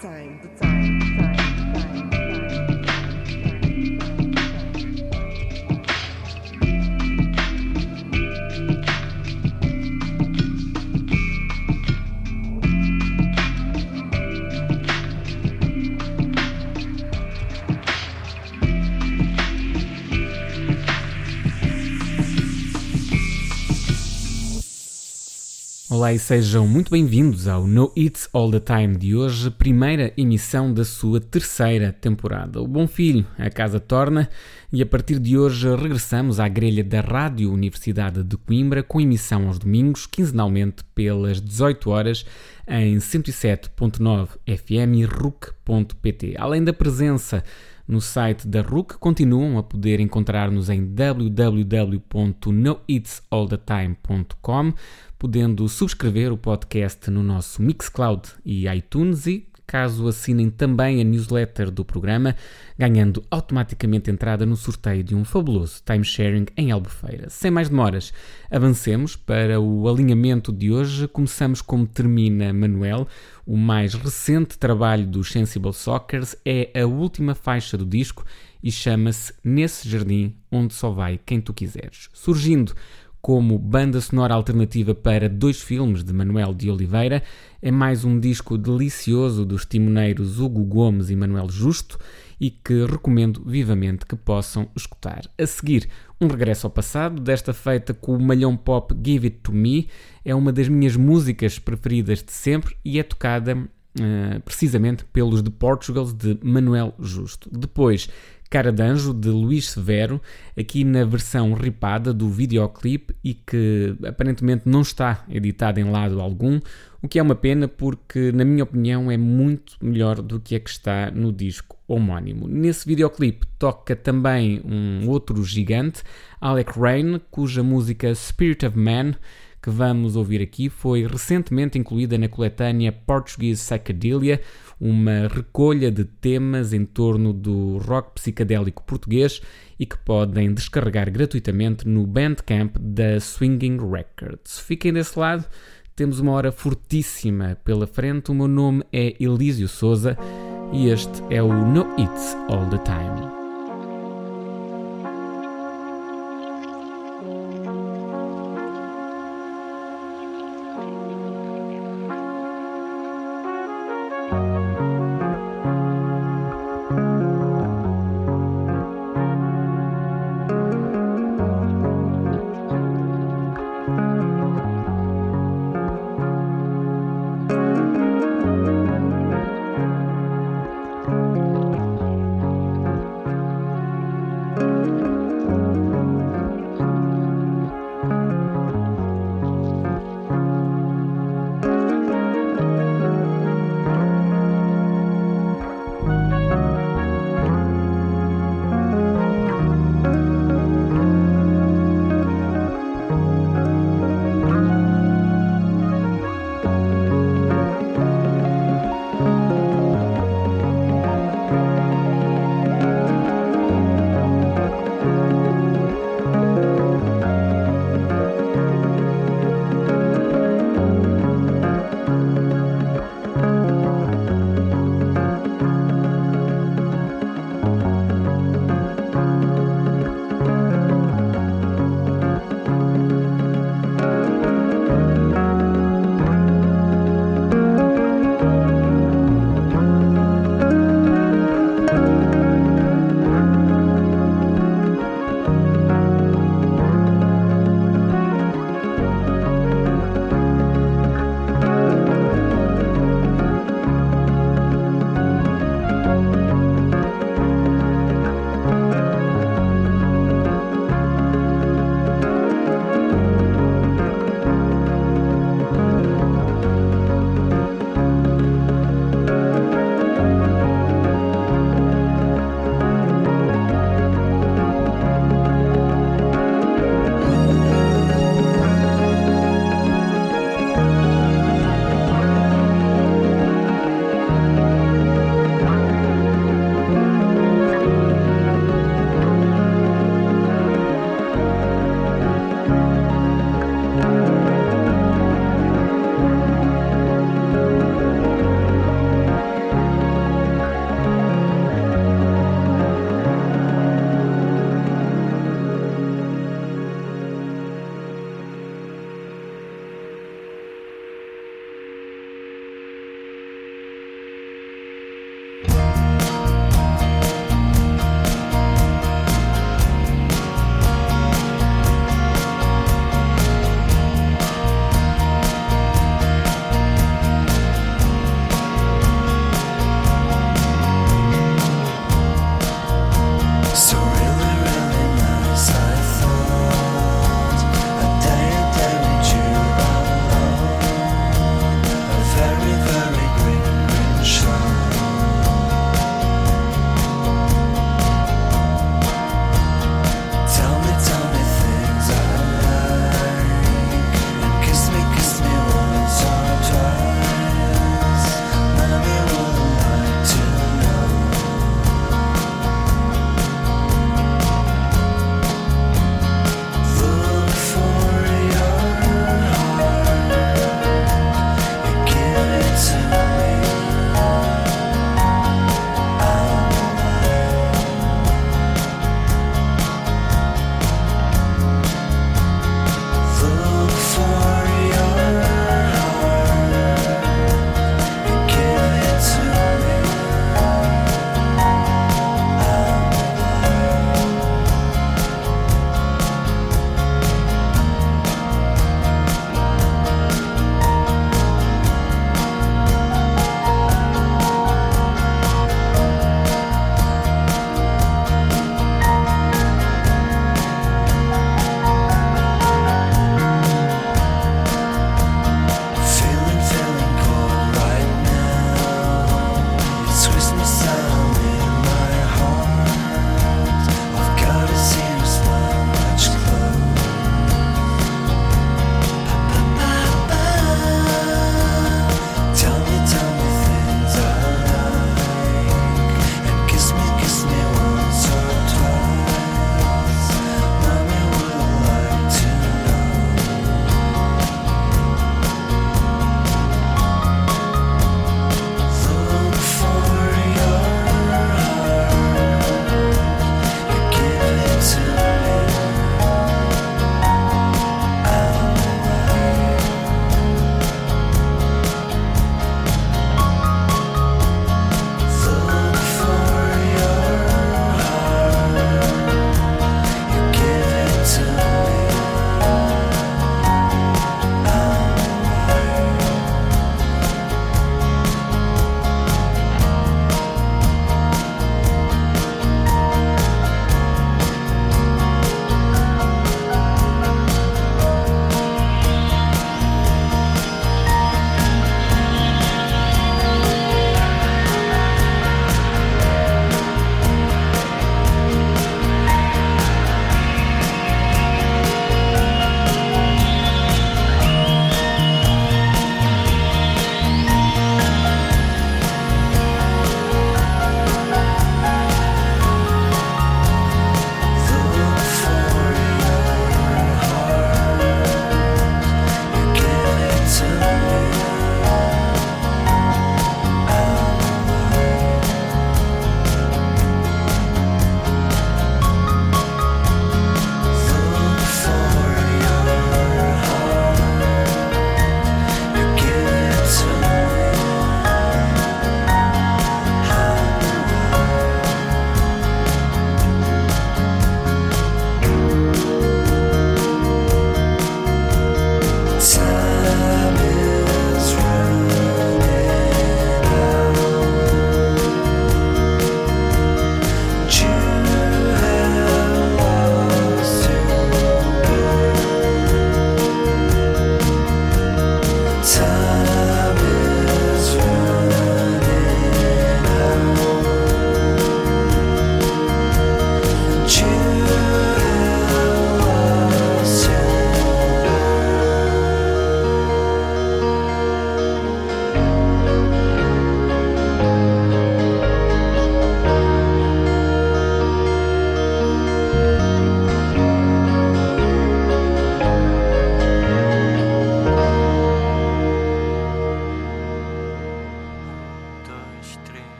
time, the time, Olá e sejam muito bem-vindos ao No It's All the Time de hoje, primeira emissão da sua terceira temporada. O Bom Filho, a casa torna, e a partir de hoje regressamos à grelha da Rádio Universidade de Coimbra, com emissão aos domingos, quinzenalmente pelas 18 horas, em 107.9 FM e RUC.pt. Além da presença no site da RUC, continuam a poder encontrar-nos em www.noitsallthetime.com podendo subscrever o podcast no nosso Mixcloud e iTunes e, caso assinem também a newsletter do programa, ganhando automaticamente entrada no sorteio de um fabuloso timesharing em Albufeira. Sem mais demoras, avancemos para o alinhamento de hoje. Começamos como termina Manuel. O mais recente trabalho dos Sensible Soccers é a última faixa do disco e chama-se Nesse Jardim Onde Só Vai Quem Tu Quiseres. Surgindo como banda sonora alternativa para dois filmes de Manuel de Oliveira. É mais um disco delicioso dos timoneiros Hugo Gomes e Manuel Justo e que recomendo vivamente que possam escutar. A seguir, um regresso ao passado, desta feita com o malhão pop Give It To Me. É uma das minhas músicas preferidas de sempre e é tocada uh, precisamente pelos The Portugals de Manuel Justo. Depois, Cara d'Anjo, de Luís Severo, aqui na versão ripada do videoclipe e que aparentemente não está editado em lado algum, o que é uma pena porque, na minha opinião, é muito melhor do que a que está no disco homónimo. Nesse videoclipe toca também um outro gigante, Alec Rain, cuja música Spirit of Man que vamos ouvir aqui foi recentemente incluída na coletânea Portuguese Psychedelia, uma recolha de temas em torno do rock psicadélico português e que podem descarregar gratuitamente no Bandcamp da Swinging Records. Fiquem desse lado, temos uma hora fortíssima pela frente. O meu nome é Elísio Souza e este é o No It's All the Time.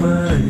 But.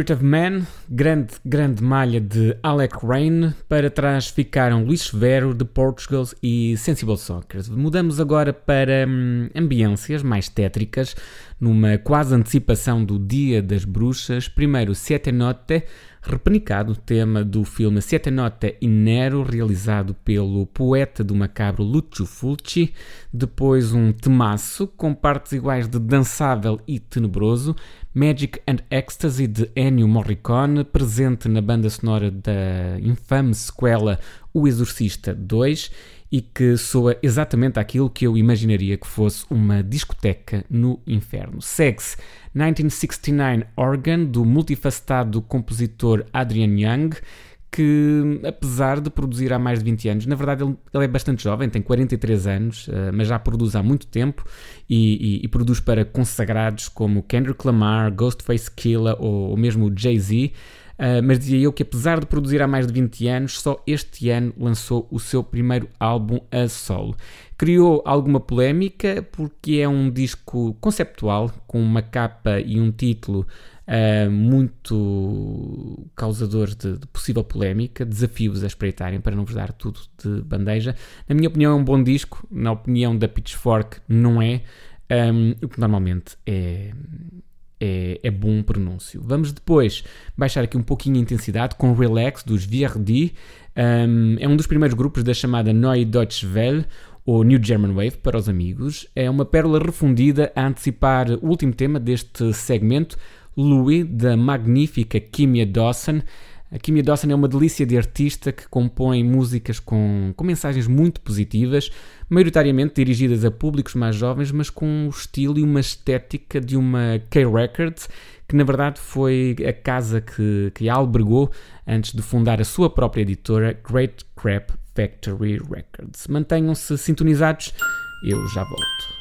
Spirit of Man, grande, grande malha de Alec Rain, para trás ficaram Luís Severo, de Portugal e Sensible Soccer. Mudamos agora para hum, ambiências mais tétricas, numa quase antecipação do Dia das Bruxas. Primeiro, Siete Notte, repenicado, tema do filme Siete Notte in Nero, realizado pelo poeta do macabro Lucio Fulci. Depois, um temaço, com partes iguais de dançável e tenebroso, Magic and Ecstasy de Ennio Morricone, presente na banda sonora da infame sequela O Exorcista 2 e que soa exatamente aquilo que eu imaginaria que fosse uma discoteca no inferno. Segue-se 1969 Organ, do multifacetado compositor Adrian Young, que apesar de produzir há mais de 20 anos, na verdade ele, ele é bastante jovem, tem 43 anos, uh, mas já produz há muito tempo e, e, e, produz para consagrados como Kendrick Lamar, Ghostface Killah ou, ou mesmo Jay-Z. Uh, mas dizia eu que apesar de produzir há mais de 20 anos, só este ano lançou o seu primeiro álbum a solo. Criou alguma polémica porque é um disco conceptual, com uma capa e um título uh, muito causador de, de, possível polémica, desafios a espreitarem para não vos dar tudo de bandeja. Na minha opinião, é um bom disco, na opinião da Pitchfork, não é. Um, o que normalmente é, é, é, bom pronúncio. Vamos depois baixar aqui um pouquinho a intensidade com Relax dos VRD. Um, é um dos primeiros grupos da chamada Neue Deutsche Welle, ou New German Wave para os amigos. É uma pérola refundida a antecipar o último tema deste segmento, Louis, da magnífica Kimia Dawson. A Kimia Dawson é uma delícia de artista que compõe músicas com, com mensagens muito positivas, maioritariamente dirigidas a públicos mais jovens, mas com o estilo e uma estética de uma K-Records, que na verdade foi a casa que, que a albergou antes de fundar a sua própria editora, Great Crap Factory Records. Mantenham-se sintonizados, eu já volto.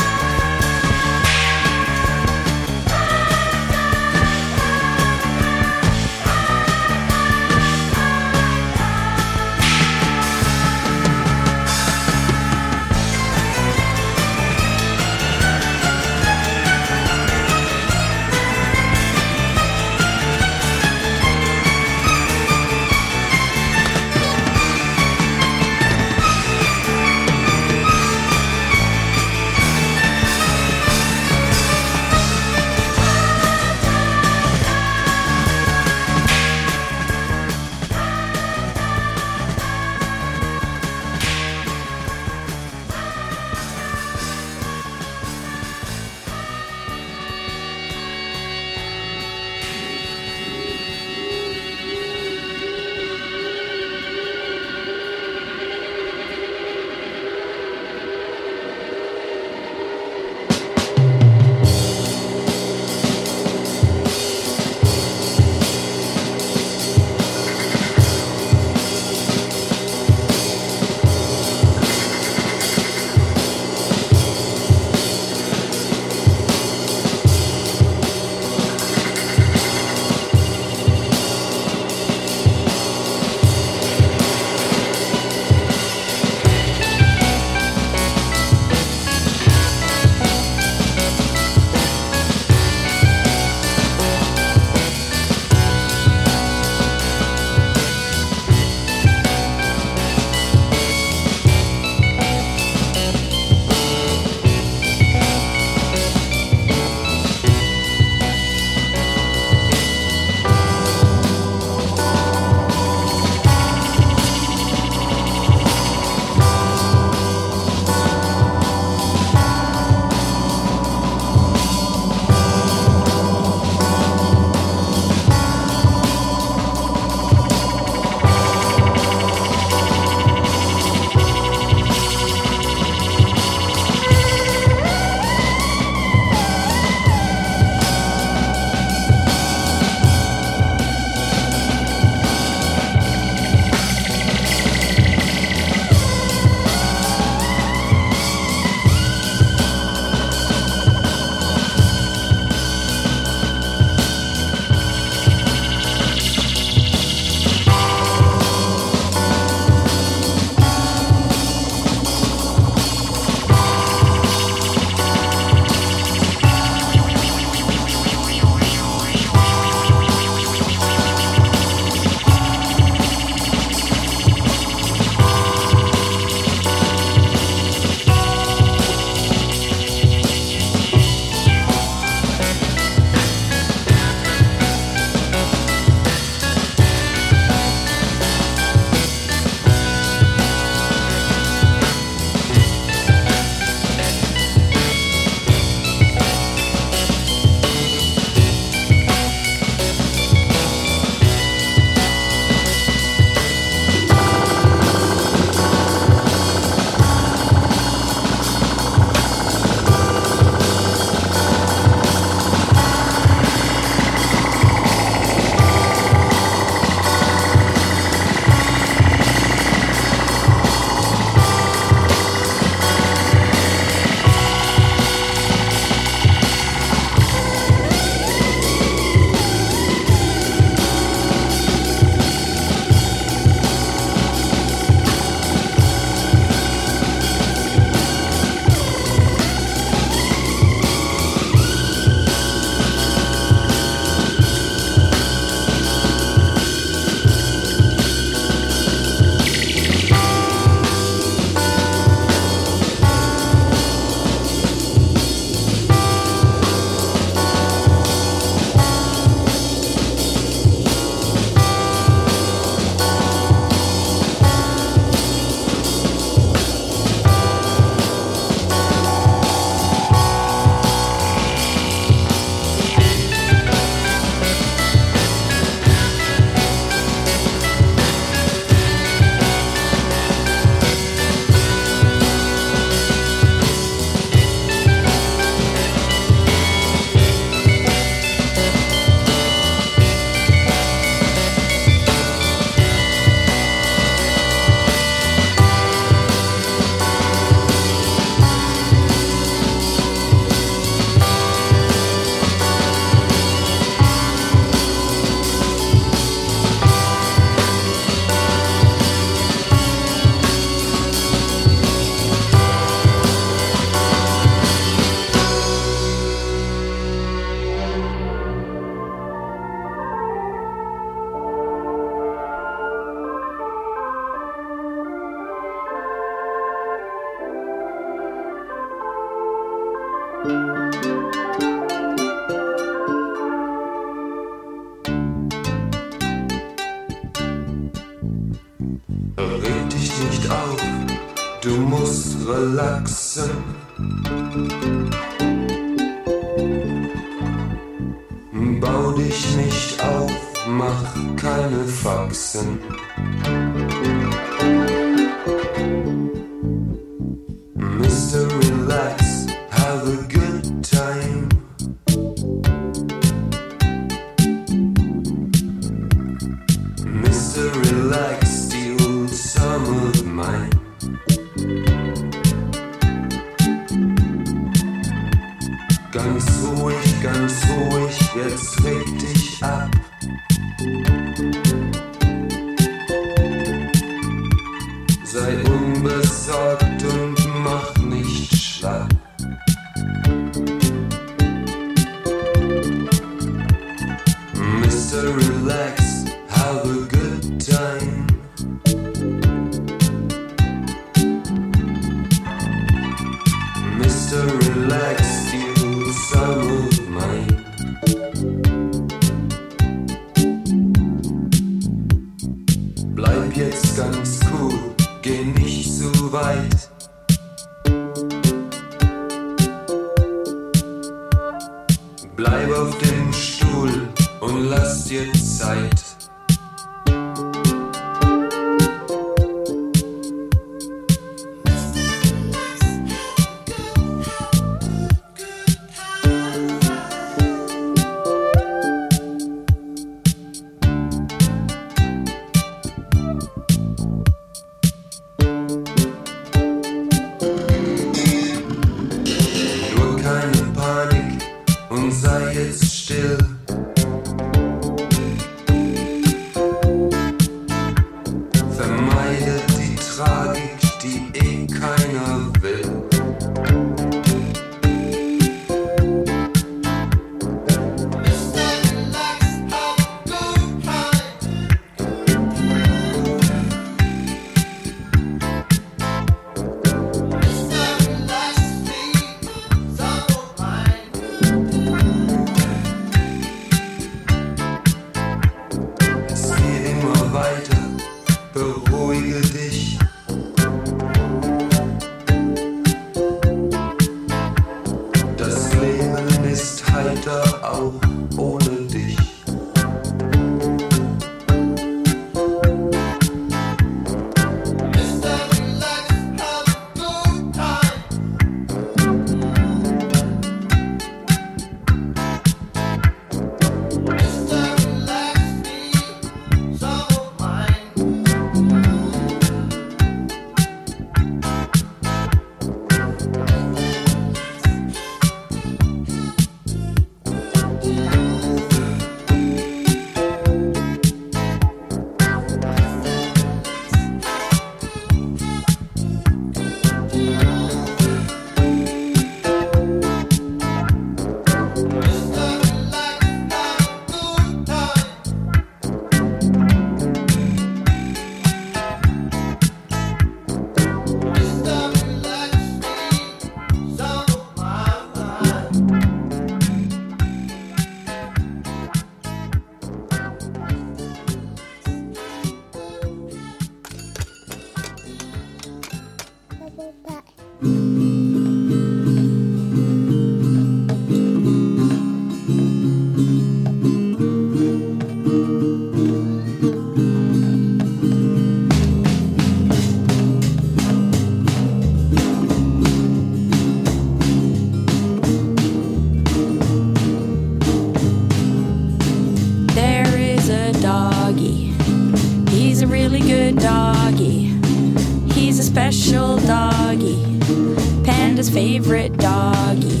his favorite doggy.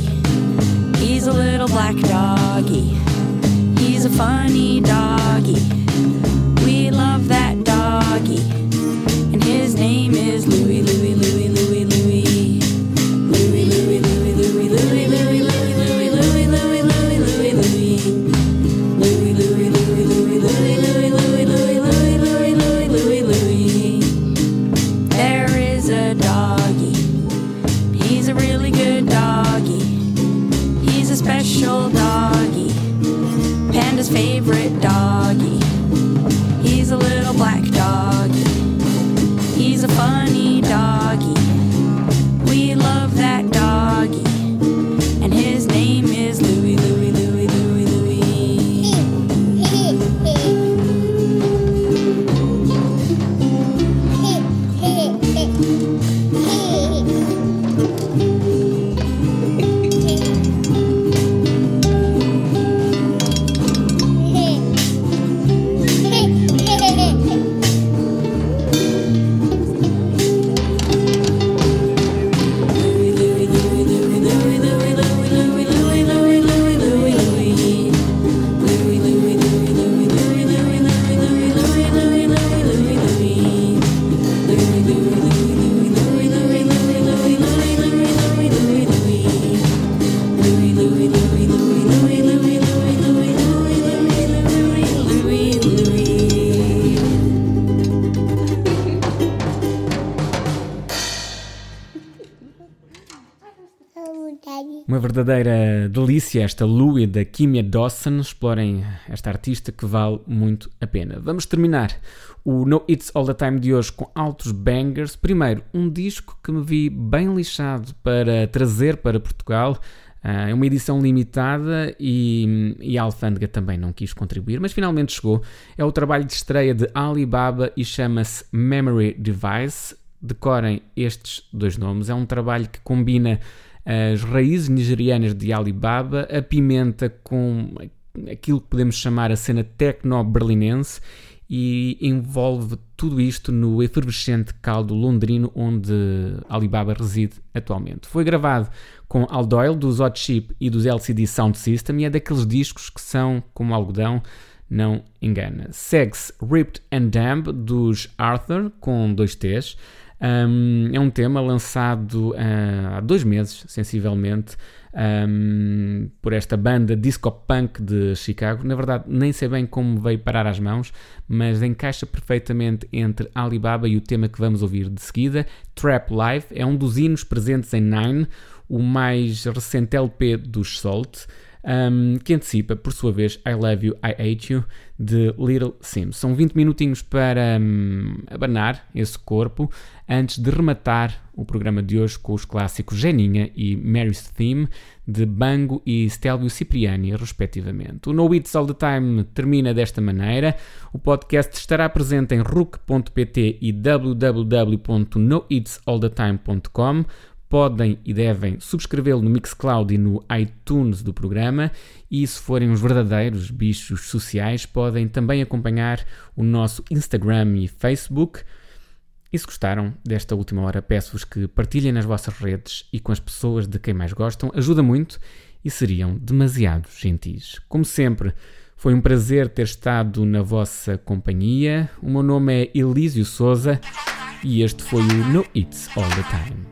He's a little black doggy. He's a funny doggy. We love that doggy. And his name is Luke. Uma verdadeira delícia esta Louie da Kimia Dawson. Explorem esta artista que vale muito a pena. Vamos terminar o No It's All The Time de hoje com altos bangers. Primeiro, um disco que me vi bem lixado para trazer para Portugal. Ah, É uma edição limitada e, e a Alfândega também não quis contribuir, mas finalmente chegou. É o trabalho de estreia de Alibaba e chama-se Memory Device. Decorem estes dois nomes. É um trabalho que combina as raízes nigerianas de Alibaba, a pimenta com aquilo que podemos chamar a cena techno-berlinense e envolve tudo isto no efervescente caldo londrino onde Alibaba reside atualmente. Foi gravado com Al Doyle dos Hot Chip e dos LCD Sound System e é daqueles discos que são como algodão, não engana. Segue-se Ripped and Damp dos Arthur com dois T's. Um, é um tema lançado uh, há dois meses, sensivelmente, um, por esta banda disco punk de Chicago. Na verdade, nem sei bem como veio parar às mãos, mas encaixa perfeitamente entre Alibaba e o tema que vamos ouvir de seguida. Trap Life é um dos hinos presentes em Nine, o mais recente LP dos Salt. Um, que antecipa, por sua vez, I Love You, I Hate You, de Little Sims. São 20 minutinhos para um, abanar esse corpo, antes de rematar o programa de hoje com os clássicos Geninha e Mary's Theme, de Bango e Stelvio Cipriani, respectivamente. O No It's All The Time termina desta maneira. O podcast estará presente em rook.pt e www.noitsallthetime.com podem e devem subscrevê-lo no Mixcloud e no iTunes do programa. E se forem os verdadeiros bichos sociais, podem também acompanhar o nosso Instagram e Facebook. E se gostaram desta última hora, peço-vos que partilhem nas vossas redes e com as pessoas de quem mais gostam. Ajuda muito e seriam demasiado gentis. Como sempre, foi um prazer ter estado na vossa companhia. O meu nome é Elísio Souza e este foi o No It's All the Time.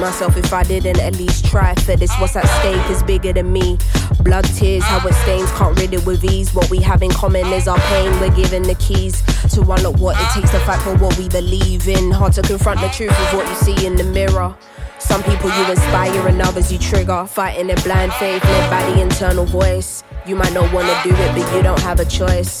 Myself if I didn't at least try for this. What's at stake is bigger than me. Blood, tears, how it stains, can't rid it with ease. What we have in common is our pain. We're given the keys to unlock what it takes to fight for what we believe in. Hard to confront the truth of what you see in the mirror. Some people you inspire and others you trigger. Fighting in blind faith, led by the internal voice. You might not wanna do it, but you don't have a choice.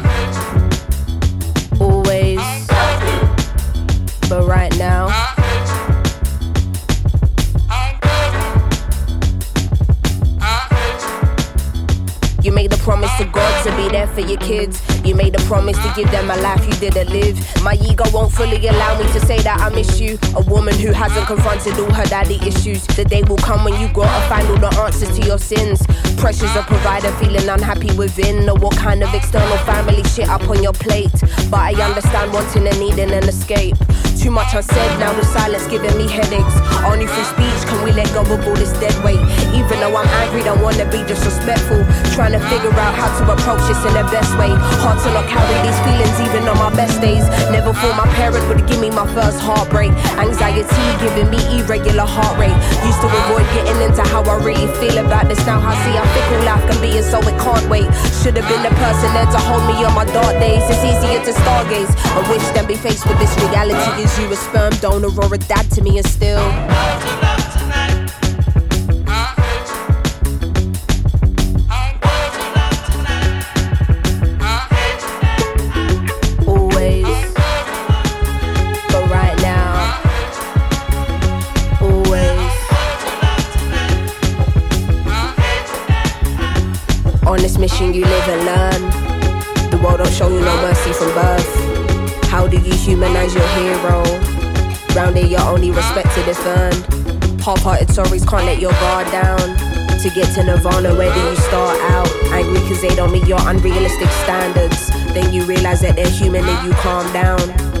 for your kids. You made a promise to give them a life you didn't live. My ego won't fully allow me to say that I miss you. A woman who hasn't confronted all her daddy issues. The day will come when you gotta find all the answers to your sins. Pressures of provider, feeling unhappy within. Know what kind of external family shit up on your plate. But I understand wanting and needing an escape. Too much unsaid, now the silence giving me headaches. Only through speech can we let go of all this dead weight. Even though I'm angry, don't wanna be disrespectful. Trying to figure out how to approach this in the best way. Hard to not carry these feelings even on my best days. Never thought my parent would give me my first heartbreak. Anxiety giving me irregular heart rate. Used to avoid getting into how I really feel about this. Now I see how fickle life can be, and so it can't wait. Should have been the person there to hold me on my dark days. It's easier to stargaze. I wish than be faced with this reality. You a sperm donor or a dad to me, and still. To get to Nirvana, where do you start out? Angry cause they don't meet your unrealistic standards. Then you realize that they're human and you calm down.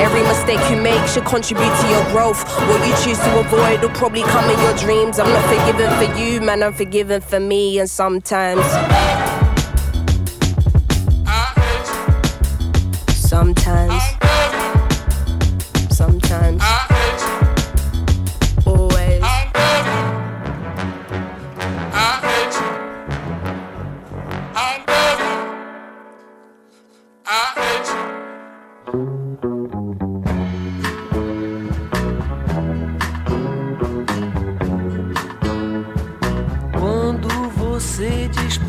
Every mistake you make should contribute to your growth. What you choose to avoid will probably come in your dreams. I'm not forgiven for you, man, I'm forgiven for me, and sometimes.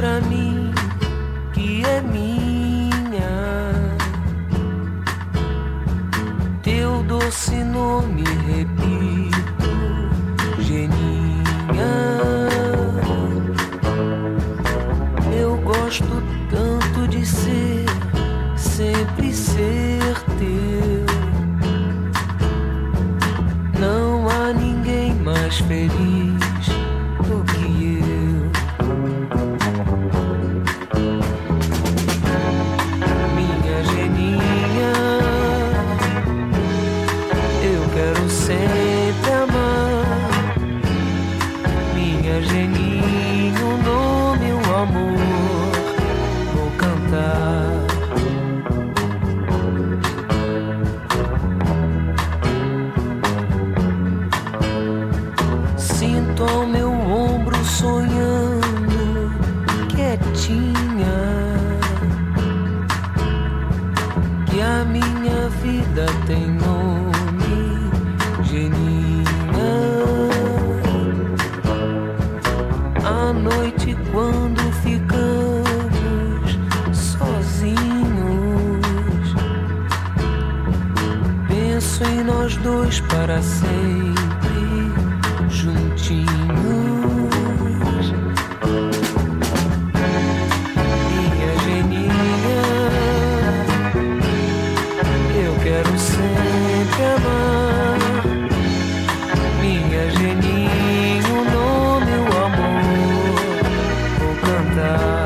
Pra mim que é minha, teu doce nome repito, sempre juntinhos. Minha geninha, eu quero sempre amar. Minha geninha, o nome, o amor, vou cantar.